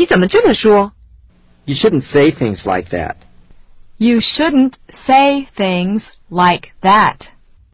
你怎么这么说？You shouldn't say things like that. You shouldn't say things like that.